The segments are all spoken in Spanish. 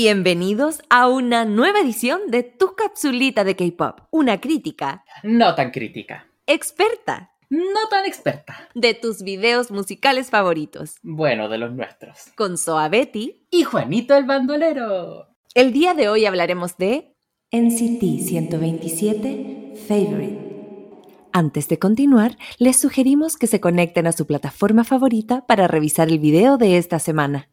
Bienvenidos a una nueva edición de Tu Capsulita de K-Pop, una crítica No tan crítica. experta No tan experta. de tus videos musicales favoritos. Bueno, de los nuestros. Con Soa Betty, Y Juanito el bandolero. el día de hoy hablaremos de NCT 127 Favorite. Antes de continuar, les sugerimos que se conecten a su plataforma favorita para revisar el video de esta semana.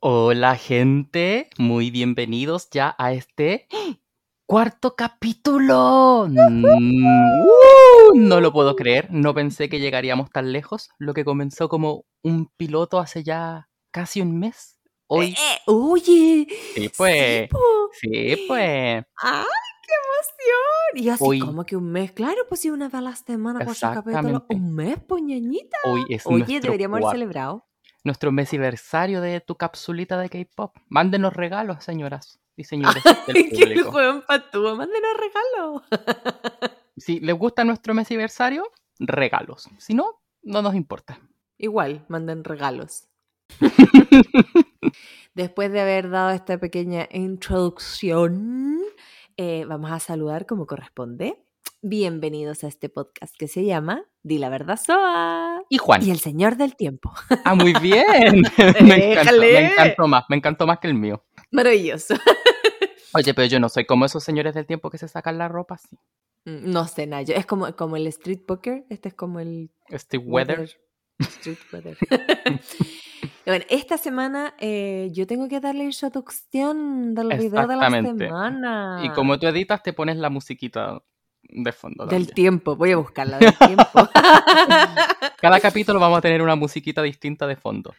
Hola gente, muy bienvenidos ya a este cuarto capítulo. Mm, ¡uh! no lo puedo creer, no pensé que llegaríamos tan lejos. Lo que comenzó como un piloto hace ya casi un mes. Hoy, Eh, oye, sí pues, sí, pues, ¡Ay, qué emoción! Y así Hoy- como que un mes, claro, pues si una vez a la semana, cuatro capítulos, un mes, poñañita. hoy es Oye, nuestro, deberíamos haber celebrado. Nuestro mesiversario de tu capsulita de K-pop. Mándenos regalos, señoras y señores del juego patúa, mándenos regalo. Si les gusta nuestro mesiversario, regalos. Si no, no nos importa. Igual, manden regalos. Después de haber dado esta pequeña introducción, eh, vamos a saludar como corresponde. Bienvenidos a este podcast que se llama Di la verdad Soa. Y Juan. Y el Señor del Tiempo. Ah, muy bien. me, encantó, Déjale. me encantó más, me encantó más que el mío. Maravilloso. Oye, pero yo no soy como esos señores del tiempo que se sacan la ropa así. Mm, No sé, Nayo. Es como, como el Street Poker. Este es como el Steve Weather. Street Weather. Bueno, esta semana eh, yo tengo que darle introducción del video de la semana. Y como tú editas, te pones la musiquita de fondo. Del también. tiempo. Voy a buscarla del tiempo. Cada capítulo vamos a tener una musiquita distinta de fondo.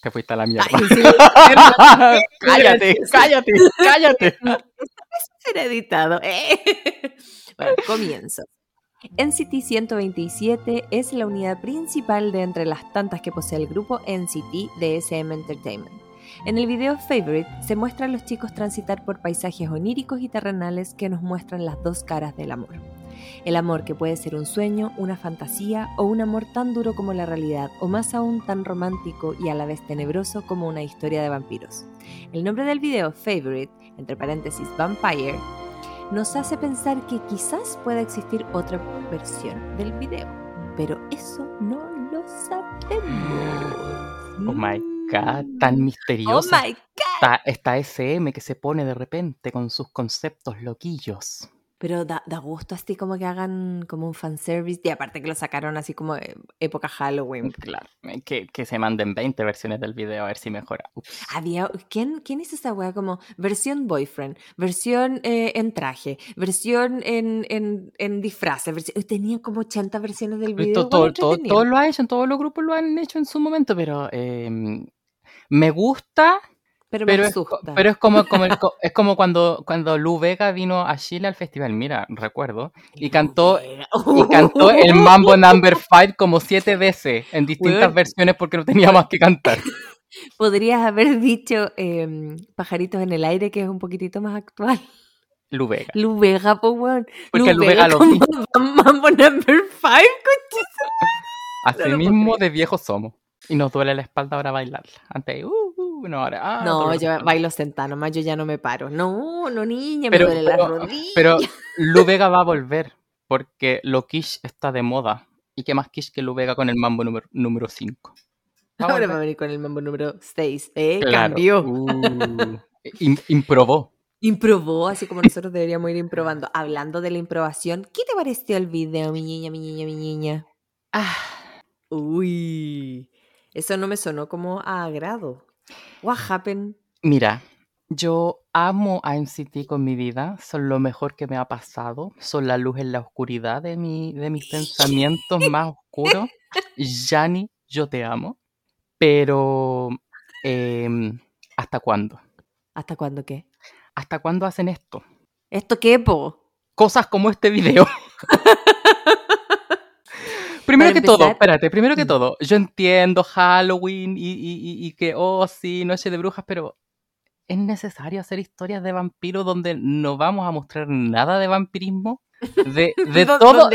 Te fuiste a la mierda. Ay, sí, cállate, cállate, cállate. ser editado. eh. Bueno, comienzo. NCT 127 es la unidad principal de entre las tantas que posee el grupo NCT de SM Entertainment. En el video Favorite se muestran a los chicos transitar por paisajes oníricos y terrenales que nos muestran las dos caras del amor. El amor que puede ser un sueño, una fantasía o un amor tan duro como la realidad o más aún tan romántico y a la vez tenebroso como una historia de vampiros. El nombre del video Favorite, entre paréntesis Vampire, nos hace pensar que quizás pueda existir otra versión del video, pero eso no lo sabemos. Oh my god, tan Oh misteriosa. my god. Está, está SM que se pone de repente con sus conceptos loquillos. Pero da, da gusto así como que hagan como un fanservice y aparte que lo sacaron así como época Halloween. Claro, eh, que, que se manden 20 versiones del video a ver si mejora. Ups. Había, ¿quién, ¿Quién hizo esa weá? Como versión boyfriend, versión eh, en traje, versión en, en, en disfraces. versi- Tenía como 80 versiones del video. to- igual to- to- entretenido. todos lo han hecho, todos los grupos lo han hecho en su momento, pero eh, me gusta, pero me es, pero como, como el co- es como cuando, cuando Lu Vega vino a Chile al festival, mira, recuerdo, y cantó, y cantó el Mambo Number 5 como siete veces en distintas versiones porque no tenía más que cantar. Podrías haber dicho em, Pajaritos en el aire, que es un poquitito más actual. Lu Vega. Lu Vega, po, weón. Porque Lu Vega lo. Mambo number 5, Así no mismo de viejos somos. Y nos duele la espalda ahora bailarla. Antes, uh, uh, no, ahora, ah, No, yo bailo sentada, nomás yo ya no me paro. No, no, niña, Pero- me duele la rodilla. Pero Lu Vega va a volver porque lo quiche está de moda. ¿Y qué más quiche que Lu Vega con el mambo número, número 5? Ahora va a venir con el mambo número 6. ¿eh? Claro. Cambió. Uh, im- improbó. Improbó, así como nosotros deberíamos ir improbando. Hablando de la improbación, ¿qué te pareció el video, mi niña, mi niña, mi niña? Ah, Uy, eso no me sonó como a agrado. What happened? mira, yo amo a NCT con mi vida. Son lo mejor que me ha pasado. Son la luz en la oscuridad de, mi, de mis pensamientos más oscuros. Yani, yo te amo. Pero, em, ¿hasta cuándo? ¿Hasta cuándo qué? ¿Hasta cuándo hacen esto? ¿Esto qué, po? Cosas como este video. Primero que todo, espérate, primero que Mm. todo, yo entiendo Halloween y, y- y- y que, oh, sí, Noche de Brujas, pero ¿es necesario hacer historias de vampiros donde no vamos a mostrar nada de vampirismo? De, todo,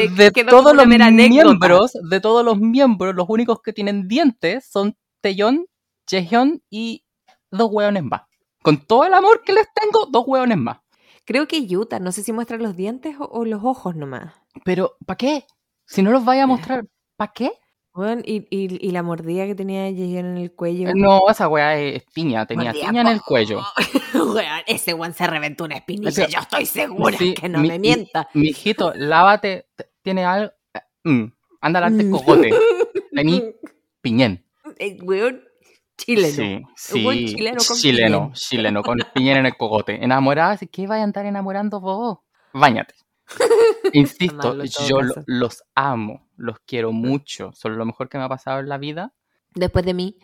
todos los miembros, de todos los miembros, los únicos que tienen dientes son Taeyeon, Jaehyun y dos hueones más. Con todo el amor que les tengo, dos hueones más. Creo que Yuta, no sé si muestra los dientes o, o los ojos nomás. Pero, ¿para qué? Si no los vaya a mostrar, ¿para qué? Bueno, y, y, y la mordida que tenía Jaehyun en el cuello. No, esa weá es piña, tenía Mordida, piña en el cuello. Weón, ese weón se reventó una espinilla. Yo estoy segura Sí, que no mi- me mienta. Mi hijito, lávate, tiene algo. Mm, anda a darte Mm. cogote. Tení piñén. Eh, weón, chileno. Sí, sí. chileno con chileno, piñén. chileno, con piñén en el cogote. Enamorada, que vaya a andar enamorando vos. Báñate. Insisto, Amarlo yo lo- los amo, los quiero mucho. Son lo mejor que me ha pasado en la vida. Después de mí.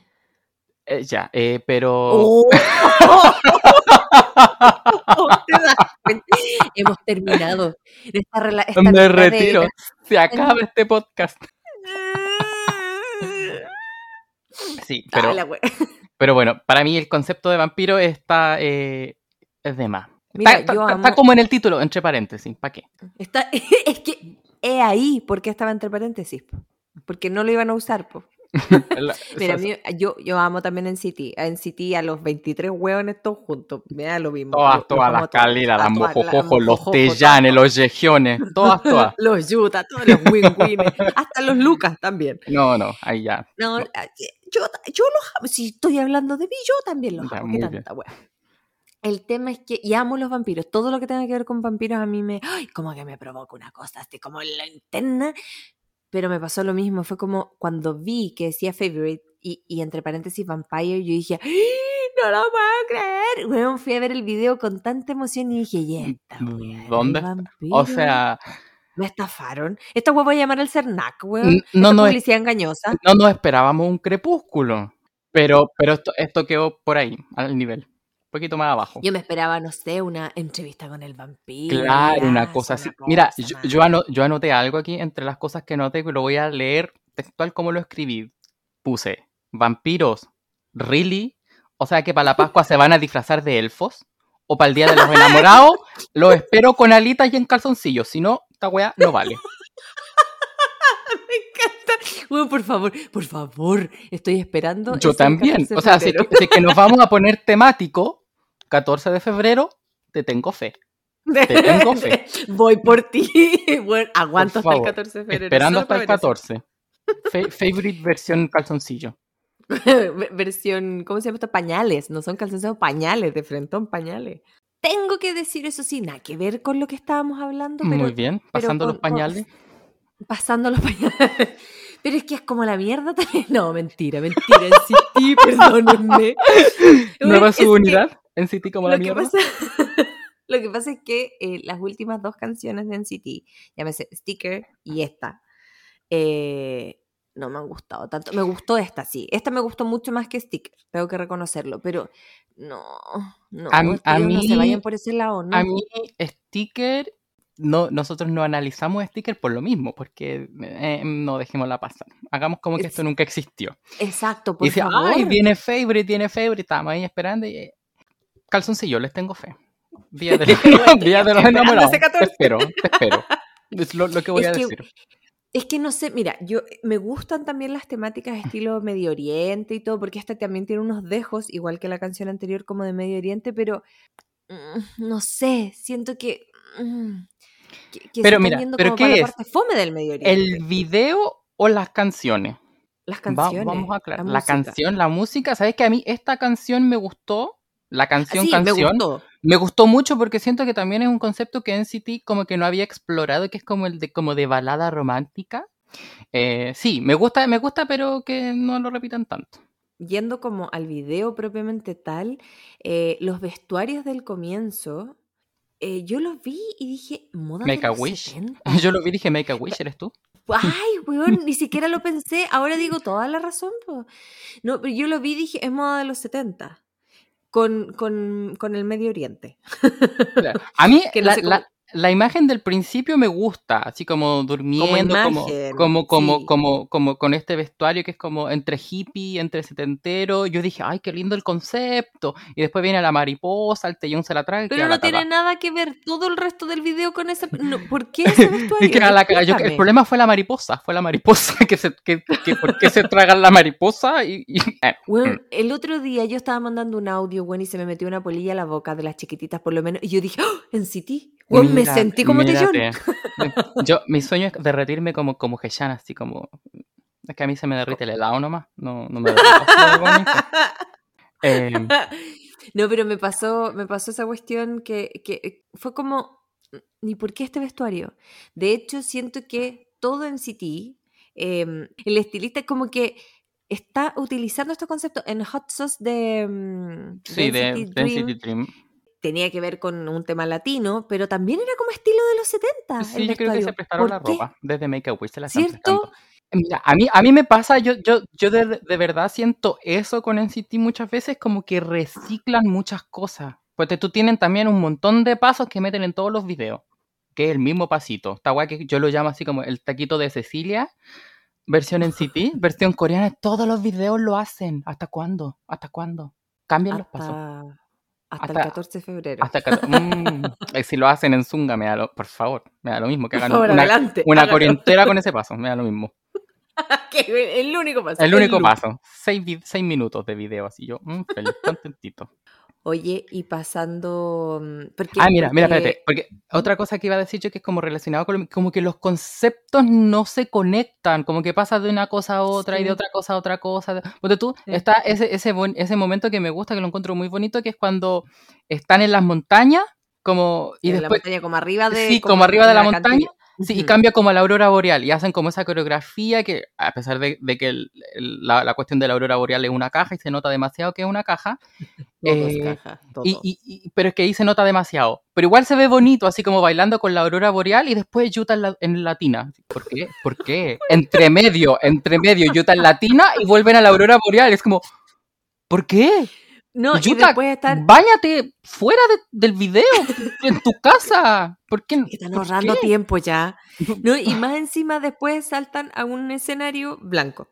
Eh, ya, eh, pero. ¡Oh! Hemos terminado esta, esta me de- retiro. Se acaba este podcast. Sí, pero, Ah, pero bueno, para mí el concepto de vampiro está. eh, es de más. Mira, está, yo está- amo- está como en el título, entre paréntesis. ¿Para qué? Está, es que es ahí porque estaba entre paréntesis. po. Porque no lo iban a usar. La- Mira, mí- yo, yo amo también en City. En City a los 23 hueones todos juntos. Me da lo mismo. Todas, Lo- todas las caleras, las todas, mojojojos, los tellanes, los yegiones, todas, todas. Los Yuta, todos los win-wins. hasta los Lucas también. No, no, ahí ya. No, No. ah, yo, yo los amo. Si estoy hablando de mí, yo también los Ya, amo. ¿Qué tanta wea? El tema es que, y amo los vampiros, todo lo que tenga que ver con vampiros a mí me, ay, como que me provoca una cosa, así como en la interna, pero me pasó lo mismo, fue como cuando vi que decía favorite y, y entre paréntesis vampire, yo dije, ¡Ay, no lo puedo creer, Weón, fui a ver el video con tanta emoción y dije, y esta wea del ¿Dónde? O sea, me estafaron, esta wea voy a llamar al Cernac, weón, no, no, es- publicidad engañosa, no nos esperábamos un crepúsculo. Pero, pero esto, esto quedó por ahí, al nivel. Poquito más abajo. yo me esperaba, no sé, una entrevista con el vampiro, Claro, una cosa sí, así. una Mira, cosa yo, ano- yo anoté algo aquí entre las cosas que anoté, que lo voy a leer textual como lo escribí. Puse, vampiros, ¿really? O sea que para la Pascua se van a disfrazar de elfos. O para el Día de los Enamorados, los espero con alitas y en calzoncillos. Si no, esta weá no vale. Me encanta. Bueno, por favor, por favor, estoy esperando. Yo también. 14 de O sea, si, si es que nos vamos a poner temático, 14 de febrero, te tengo fe. te tengo fe. Voy por ti. Bueno, aguanto hasta el favor, 14 de febrero. Esperando hasta el para ver eso. 14. Fa- favorite versión calzoncillo. Ve- Versión, ¿cómo se llama esto? Pañales. No son calzoncillos, pañales, de frentón, pañales. Tengo que decir eso sí, nada que ver con lo que estábamos hablando, pero Muy bien, pasando los con- pañales. pasando los pañales. Pero es que es como la mierda también. No, mentira, mentira. En sí, perdónenme. Nueva subunidad en City como la mierda. pasa, lo que pasa es que eh, las últimas dos canciones de NCT, llámese Sticker y esta, eh, no me han gustado tanto. Me gustó esta, sí. Esta me gustó mucho más que Sticker, tengo que reconocerlo, pero no, no. A m- a tío, no se mí- vayan por ese lado, ¿no? A mí, sticker, no, nosotros no analizamos sticker por lo mismo, porque eh, no dejémosla pasar. Hagamos como que Es- esto nunca existió. Exacto, Y dice, favor. ay, viene favorite, viene favorite, estábamos ahí esperando y... Calzoncillo, les tengo fe. Día de los, Día de los enamorados. Te 14. espero, te espero. Es lo, lo que voy Es a que- decir. Es que no sé, mira, yo eh, me gustan también las temáticas estilo Medio Oriente y todo, porque esta también tiene unos dejos, igual que la canción anterior como de Medio Oriente, pero mm, no sé, siento que, mm, que, que Pero mira, ¿pero como qué la es? parte fome del Medio Oriente. ¿El video o las canciones? las Va- canciones. vamos a aclarar. La, música. canción, la música, ¿sabes que a mí esta canción me gustó? La canción, sí, canción. me gustó. Me gustó mucho porque siento que también es un concepto que NCT como que no había explorado, que es como el de como de balada romántica. Eh, sí, me gusta, me gusta, pero que no lo repitan tanto. Yendo como al video propiamente tal, eh, los vestuarios del comienzo, eh, yo los vi y dije, moda Make de a los wish. 70. Yo lo vi y dije, Make a Wish, ¿eres tú? Ay, weón, ni siquiera lo pensé. Ahora digo toda la razón. po. No, pero yo lo vi y dije, es moda de los 70. Con, con, con el Medio Oriente. A mí, Que no la, la- la imagen del principio me gusta, así como durmiendo, como, imagen, como, como, sí. como, como con este vestuario que es como entre hippie, entre setentero. Yo dije, ay, qué lindo el concepto. Y después viene la mariposa, el tellón se la trae. Pero no tiene nada que ver todo el resto del video con ese. no, ¿Por qué ese vestuario? La. Yo- el problema fue la mariposa, fue la mariposa que se, que, que ¿por qué se tragan la mariposa? Y, y- eh, Weón, el otro día yo estaba mandando un audio, weón, y se me metió una polilla a la boca de las chiquititas, por lo menos. Y yo dije, ¡Oh! en City. Weón, me mira- sentí como Tellón. Yo, mi sueño es derretirme como, como Heshan, así como. Es que a mí se me derrite el helado nomás. No, no me de bonito. Eh, No, pero me pasó, me pasó esa cuestión que, que fue como, ¿ni por qué este vestuario? De hecho, siento que todo en City, eh, el estilista es como que está utilizando estos conceptos en Hot Sauce de mm, sí, de Density Dream. Density Dream. Tenía que ver con un tema latino, pero también era como estilo de los 70. Sí, el yo creo que se prestaron ¿Por la qué? ropa. Desde Make a Wish se la ¿Cierto? Mira, a mí, a mí me pasa, yo, yo, yo de, de verdad siento eso con NCT muchas veces, como que reciclan muchas cosas. Porque tú tienen también un montón de pasos que meten en todos los videos, que es el mismo pasito. Esta guay que yo lo llamo así como el taquito de Cecilia, versión NCT, versión coreana, todos los videos lo hacen. ¿Hasta cuándo? ¿Hasta cuándo? Cambian los pasos. Hasta, hasta el Hasta- 14 de febrero. Hasta mm, eh, si lo hacen en Zunga, me da lo, por favor, me da lo mismo que hagan una, adelante, una corrientera con ese paso, me da lo mismo. El único paso. El único paso. Seis, seis minutos de video, así yo, mm, feliz, contentito. Oye, y pasando. mm, Porque, Ah, mira, mira, espérate. Porque otra cosa que iba a decir yo que es como relacionado con lo- como que los conceptos no se conectan, como que pasa de una cosa a otra y de otra cosa a otra cosa. Porque tú, Sí. está ese, ese, buen- ese momento que me gusta, que lo encuentro muy bonito, que es cuando están en las montañas, como, y en la después, montaña, como arriba de. sí, como arriba de la montaña, montaña. Sí, y cambia como a la aurora boreal y hacen como esa coreografía que, a pesar de, de que el- el- la, la cuestión de la aurora boreal es una caja y se nota demasiado que es una caja, eh, y, y- y- pero es que ahí se nota demasiado. Pero igual se ve bonito, así como bailando con la aurora boreal y después Yuta en, la- en latina. ¿Por qué? ¿Por qué? Entre medio, entre medio, Yuta en latina y vuelven a la aurora boreal. Es como, ¿por qué? No, y Yuta, después están. Báñate fuera de- del video, en tu casa. ¿Por qué? están por ahorrando qué? tiempo ya. No, y más encima después saltan a un escenario blanco.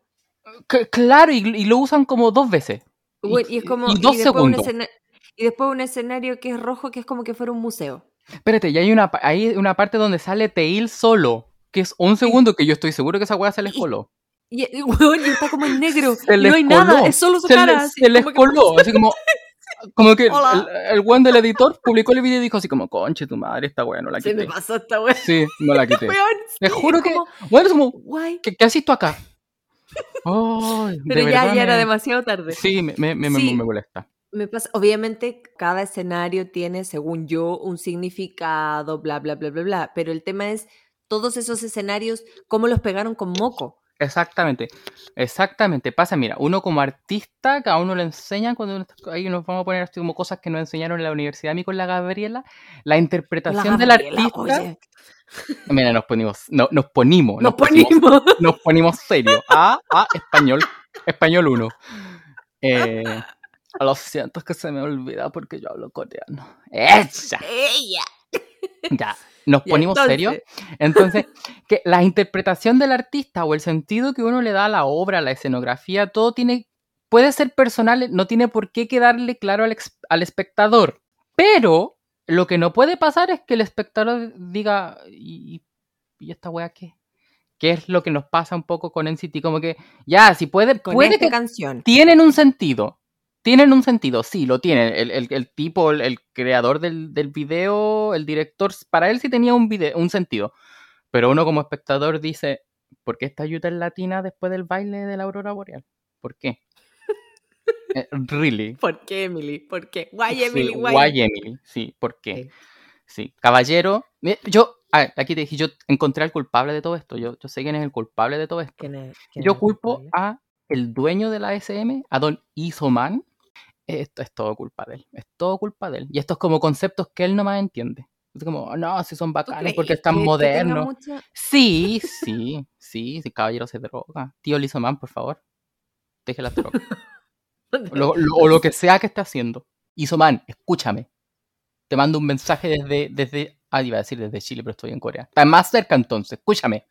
C- Claro, y, y lo usan como dos veces. Y- Bueno, y es como. y dos después un segundos. y después un escenario que es rojo, que es como que fuera un museo. Espérate, y hay una, hay una parte donde sale Teil solo, que es un segundo que yo estoy seguro que esa weá se les Y- coló. Y, y, weón, y está como en negro. Se y no hay coló, nada, es solo su se, cara. le- así, se les como que- coló, así como, como que el, Hola. el, el weón del editor publicó el video y dijo así como, conche tu madre, esta weá no la Se me quité. pasó esta weón. Sí, no la quité. Weón, Te juro que, como, bueno, es como, guay. ¿qué, qué haces tú acá? De Pero ya, verdad ya era demasiado tarde. Sí, me, me, me, me- Sí. me molesta. Me pasa, obviamente cada escenario tiene, según yo, un significado, bla, bla, bla, bla, bla. Pero el tema es todos esos escenarios, cómo los pegaron con moco. Exactamente, exactamente. Pasa, mira, uno como artista, a uno le enseñan, cuando uno está- ahí nos vamos a poner así como cosas que nos enseñaron en la universidad, a mí con la Gabriela, la La interpretación del artista. oye, Mira, nos ponimos, no, nos ponimos, nos ponimos, ponimos. nos ponimos serio. A, a, español, español 1. Eh, lo siento, es que se me olvida porque yo hablo coreano. ¡Esa! Ella. Ya, nos Ya, ponimos serio. entonces, Entonces, que la interpretación del artista o el sentido que uno le da a la obra, a la escenografía, todo tiene, puede ser personal, no tiene por qué quedarle claro al, ex- al espectador. Pero lo que no puede pasar es que el espectador diga, ¿y, y esta wea qué? ¿Qué es lo que nos pasa un poco con NCT? Como que, ya, si puede, Con puede esta que canción. tienen un sentido. Tienen un sentido, sí, lo tienen. El, el- el tipo, el, el creador del, del video, el director, para él sí tenía un, video, un sentido. Pero uno como espectador dice, ¿por qué esta ayuda en latina después del baile de la aurora boreal? ¿Por qué? Eh, really. ¿Por qué, Emily? ¿Por qué? Sí, Emily, guay. why Emily? Sí, ¿por qué? Sí. Sí, caballero. Yo, ah, aquí te dije, yo encontré al culpable de todo esto. Yo, yo sé quién es el culpable de todo esto. ¿Quién es- quién Yo es culpo a el dueño de la SM, a Don Isoman. Esto es todo culpa de él. Es todo culpa de él. Y estos como conceptos que él no más entiende. Es como, no, si son ¿Tú bacanes porque que- están tenga modernos. Sí, sí, sí, sí, caballero se droga. Tío Lisoman, por favor. Deje las drogas. Lo- lo- o lo que sea que esté haciendo. Isoman, escúchame. Te mando un mensaje desde, desde Ah, iba a decir desde Chile, pero estoy en Corea. Está más cerca entonces. Escúchame.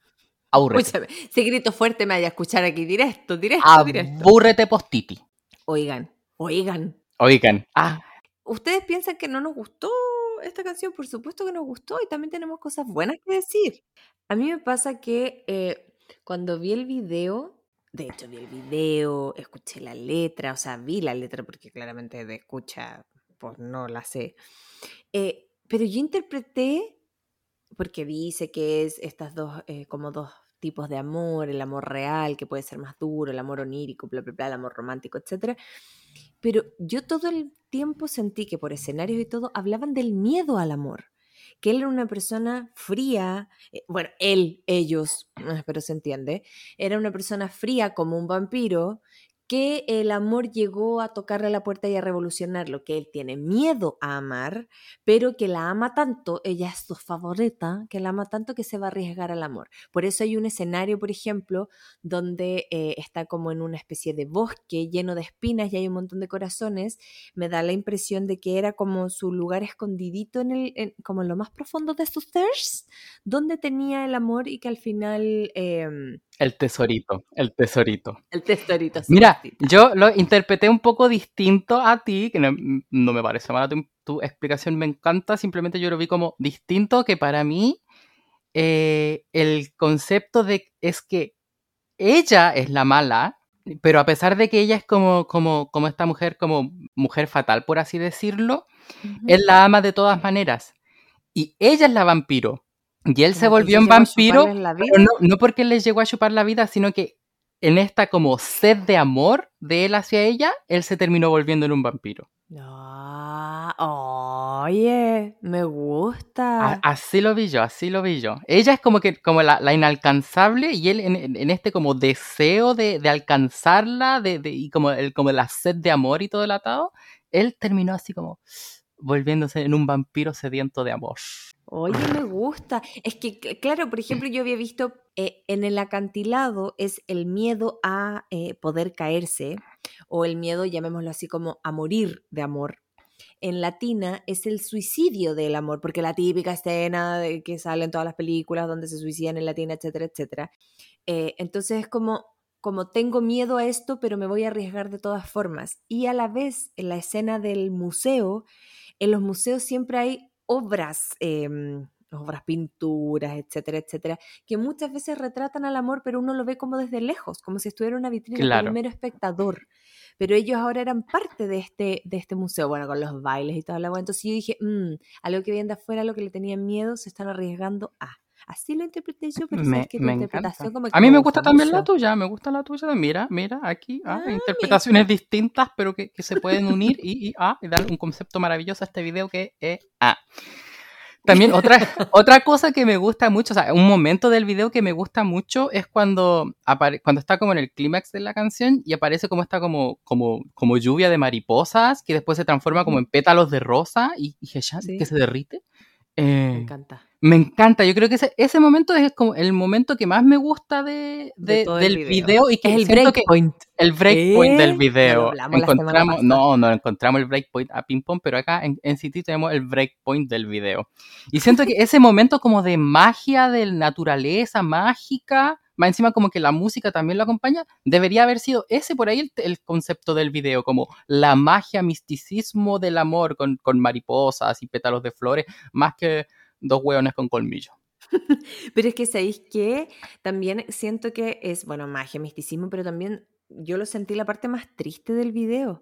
Aburrete. Escúchame, si grito fuerte me vaya a escuchar aquí directo, directo, directo. Abúrrete postiti. Oigan, oigan. Oigan. Ah, ¿Ustedes piensan que no nos gustó esta canción? Por supuesto que nos gustó y también tenemos cosas buenas que decir. A mí me pasa que eh, cuando vi el video, de hecho vi el video, escuché la letra, o sea, vi la letra porque claramente de escucha, pues no la sé. Eh, pero yo interpreté, porque dice que es estas dos, eh, como dos tipos de amor, el amor real, que puede ser más duro, el amor onírico, bla, bla, bla, el amor romántico, etcétera. Pero yo todo el tiempo sentí que por escenarios y todo hablaban del miedo al amor, que él era una persona fría, eh, bueno, él, ellos, pero se entiende, era una persona fría como un vampiro, que el amor llegó a tocarle la puerta y a revolucionarlo, que él tiene miedo a amar, pero que la ama tanto, ella es su favorita, que la ama tanto que se va a arriesgar al amor. Por eso hay un escenario, por ejemplo, donde eh, está como en una especie de bosque lleno de espinas y hay un montón de corazones, me da la impresión de que era como su lugar escondidito en el, en- como en lo más profundo de sus thirst, donde tenía el amor y que al final em, el tesorito. El tesorito. el tesorito. su Mira, yo lo interpreté un poco distinto a ti, que no, no me parece mala tu, tu explicación, me encanta, simplemente yo lo vi como distinto, que para mí eh, el concepto de es que ella es la mala, pero a pesar de que ella es como, como, como esta mujer, como mujer fatal, por así decirlo, Ujú. él la ama de todas maneras. Y ella es la vampiro. Y él se Como volvió un vampiro, pero no, no porque él les llegó a chupar la vida, sino que en esta como sed de amor de él hacia ella, él se terminó volviendo en un vampiro. Ah, oye, me A- gusta. así lo vi yo, así lo vi yo. Ella es como que como la, la inalcanzable y él en, en- en este como deseo de, de alcanzarla de, de- y como, el, como la sed de amor y todo el atado, él terminó así como volviéndose en un vampiro sediento de amor. Oye, me gusta. Es que, cl- claro, por ejemplo, yo había visto eh, en el acantilado es el miedo a eh, poder caerse o el miedo, llamémoslo así, como a morir de amor. En Latina es el suicidio del amor, porque la típica escena de que sale en todas las películas donde se suicidan en Latina, etcétera, etcétera. Eh, entonces es como, como tengo miedo a esto, pero me voy a arriesgar de todas formas. Y a la vez, en la escena del museo, en los museos siempre hay obras, em, obras, pinturas, etcétera, etcétera, que muchas veces retratan al amor, pero uno lo ve como desde lejos, como si estuviera en una vitrina, Claro. un mero espectador. Pero ellos ahora eran parte de este, de este museo, bueno, con los bailes y toda la cosa. Entonces yo dije, "Mm, a lo que vienen de afuera, a lo que le tenían miedo, se están arriesgando a. Así lo interpreté yo, pero Me, sabes que tu me interpretación como que A mí me gusta gusta también la tuya, me gusta la tuya. Mira, mira, aquí, ah, Ah, interpretaciones distintas, pero que, que se pueden unir y, y, ah, y dar un concepto maravilloso a este video que es ah. También otra, otra cosa que me gusta mucho, o sea, un momento del video que me gusta mucho es cuando, cuando está como en el clímax de la canción y aparece como esta como, como, como lluvia de mariposas que después se transforma como en pétalos de rosa y, y Hechan, Sí. que se derrite. Me Eh, encanta. Me encanta, yo creo que ese, ese momento es como el momento que más me gusta de, De de- todo el del video. video. y que Es el breakpoint. el breakpoint del video. Encontramos, no, no encontramos el breakpoint a ping pong, pero acá en, en City tenemos el breakpoint del video. Y siento que ese momento como de magia, de naturaleza mágica, más encima como que la música también lo acompaña, debería haber sido ese por ahí el, el concepto del video, como la magia, misticismo del amor con, con mariposas y pétalos de flores, más que dos hueones con colmillo. Pero es que sabéis que también siento que es, bueno, magia, misticismo, pero también yo lo sentí la parte más triste del video.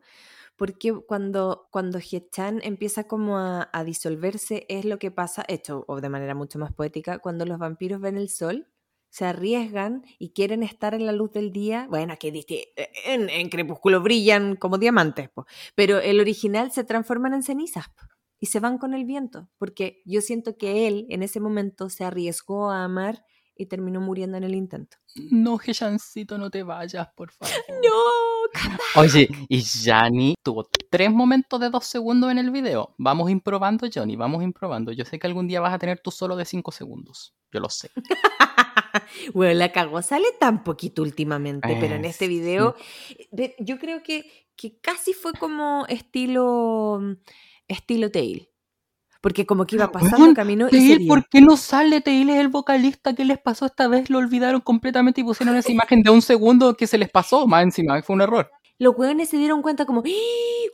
Porque cuando, cuando Hechan empieza como a, disolverse, es lo que pasa, hecho o de manera mucho más poética, cuando los vampiros ven el sol, se arriesgan y quieren estar en la luz del día. Bueno, que en, en Crepúsculo brillan como diamantes, po, pero el original se transforman en cenizas y se van con el viento, porque yo siento que él en ese momento se arriesgó a amar y terminó muriendo en el intento. No, Gechancito, no te vayas, por favor. No, Oye, y Jani tuvo tres momentos de dos segundos en el video. Vamos improbando, Johnny, vamos improbando. Yo sé que algún día vas a tener tú solo de cinco segundos. Yo lo sé. bueno, la cagó, sale tan poquito últimamente, pero en este video yo creo que, que casi fue como estilo estilo Tail. Porque como que iba pasando, Weón, caminó y se Tail, vio. ¿por qué no sale Tail? Es el vocalista. ¿Qué les pasó esta vez? Lo olvidaron completamente y pusieron esa imagen de un segundo que se les pasó. Más encima, fue un error. Los hueones se dieron cuenta como, ¡Ah!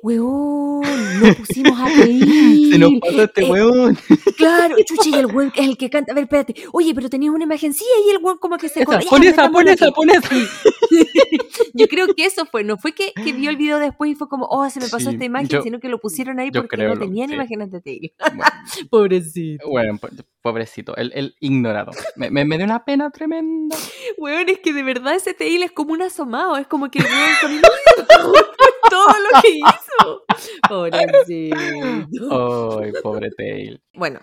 ¡Hueón! No pusimos a pedir. Se nos pasó este Eh. Claro, chucha, y el hueón es el que canta. A ver, espérate. Oye, pero tenías una imagen. Sí, y el hueón como que se Esa, pon esa, pon esa, pon esa. Yo creo que eso fue. No fue que, que vio el video después y fue como, oh, se me pasó Sí, esta imagen, yo- sino que lo pusieron ahí porque no lo- tenían sí. imágenes de Taylor. Bueno, Pobrecito. Bueno, po- pobrecito, el, el ignorado. Me, me, me dio una pena tremenda. Weón, es que de verdad ese Tail es como un asomado. Es como que el weón y todo lo que hizo. Pobrecito. Ay, pobre Tail. Bueno,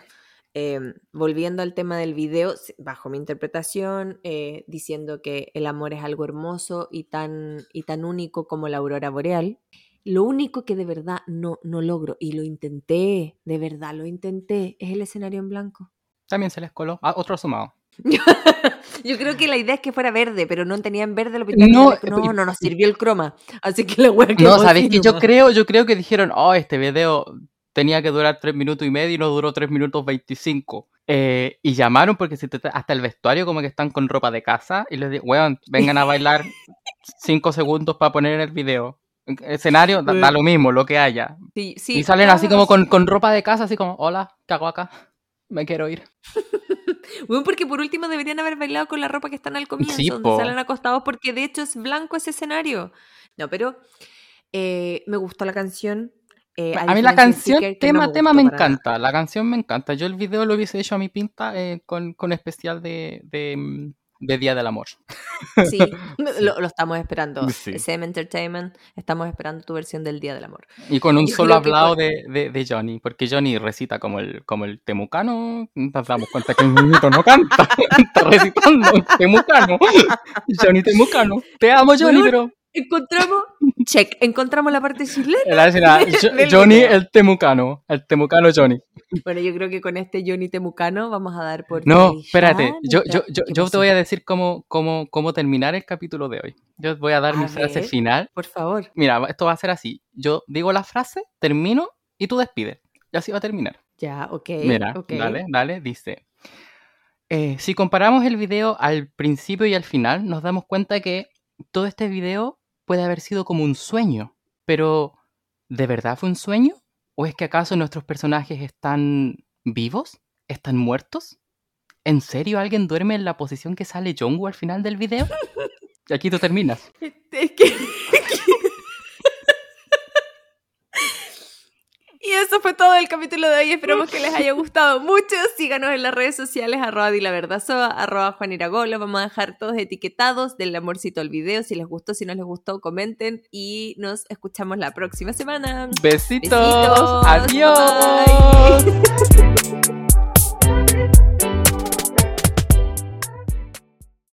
eh, volviendo al tema del video, bajo mi interpretación, eh, diciendo que el amor es algo hermoso y tan, y tan único como la aurora boreal. Lo único que de verdad no, no logro, y lo intenté, de verdad lo intenté, es el escenario en blanco. También se les coló. Ah, otro sumado. Yo creo que la idea es que fuera verde, pero no tenían verde lo pintaron No, no, no nos sirvió el croma. Así que la wea No, quedó ¿sabéis así que yo creo? Yo creo que dijeron, oh, este video tenía que durar 3 minutos y medio y no duró 3 minutos 25. Eh, y llamaron porque se hasta el vestuario como que están con ropa de casa y les digo, weón, vengan a bailar 5 segundos para poner en el video. Escenario, da, da lo mismo, lo que haya. Sí, sí, y salen así como con, con ropa de casa, así como, hola, ¿qué hago acá? Me quiero ir. Bueno, porque por último deberían haber bailado con la ropa que están al comienzo, Sí, donde po. salen acostados, porque de hecho es blanco ese escenario. No, pero eh, me gustó la canción. eh, A mí la canción, Sticker, que no tema, tema me nada. encanta. La canción me encanta. Yo el video lo hubiese hecho a mi pinta eh, con, con especial de, de, mm, de Día del Amor. Sí, Lo, lo estamos esperando. Sí. SM Entertainment, estamos esperando tu versión del Día del Amor. Y con un Yo solo que hablado con- de, de, de Johnny, porque Johnny recita como el, como el temucano, nos damos cuenta que el niñito no canta, está recitando el temucano. Johnny temucano, te amo Johnny, pero... Encontramos, check, encontramos la parte chilena. Johnny video. el temucano, el temucano Johnny. Bueno, yo creo que con este Johnny Temucano vamos a dar por. No, espérate, yo, yo, yo, ¿Qué yo te voy a decir cómo, cómo, cómo terminar el capítulo de hoy. Yo voy a dar A mi frase final. Por favor. Mira, esto va a ser así. Yo digo la frase, termino y tú despides. Y así va a terminar. Ya, ok. Mira, ok. dale, dale, dice. eh, si comparamos el video al principio y al final, nos damos cuenta que todo este video puede haber sido como un sueño. Pero, ¿de verdad fue un sueño? ¿O es que acaso nuestros personajes están vivos? ¿Están muertos? ¿En serio alguien duerme en la posición que sale Jongwoo al final del video? Y aquí tú terminas. Es que. Y eso fue todo el capítulo de hoy. Esperamos que les haya gustado mucho. Síganos en las redes sociales, arroba dilaverdasoa, arroba juaniragolo. Vamos a dejar todos etiquetados del amorcito al video. Si les gustó, si no les gustó, comenten. Y nos escuchamos la próxima semana. Besitos. Adiós.